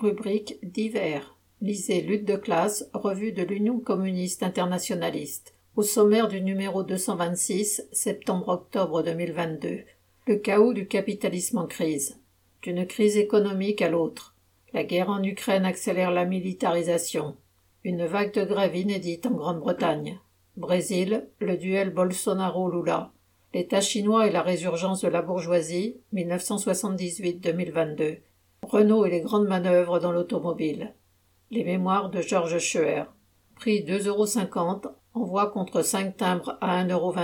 Rubrique divers. Lisez Lutte de classe, revue de l'Union communiste internationaliste. Au sommaire du numéro 226, septembre-octobre 2022. Le chaos du capitalisme en crise. D'une crise économique à l'autre. La guerre en Ukraine accélère la militarisation. Une vague de grève inédite en Grande-Bretagne. Brésil, le duel Bolsonaro-Lula. L'État chinois et la résurgence de la bourgeoisie, 1978-2022. Renault et les grandes manœuvres dans l'automobile. Les mémoires de Georges Scheuer. Prix 2,50 euros, envoi contre 5 timbres à 1,28 euros.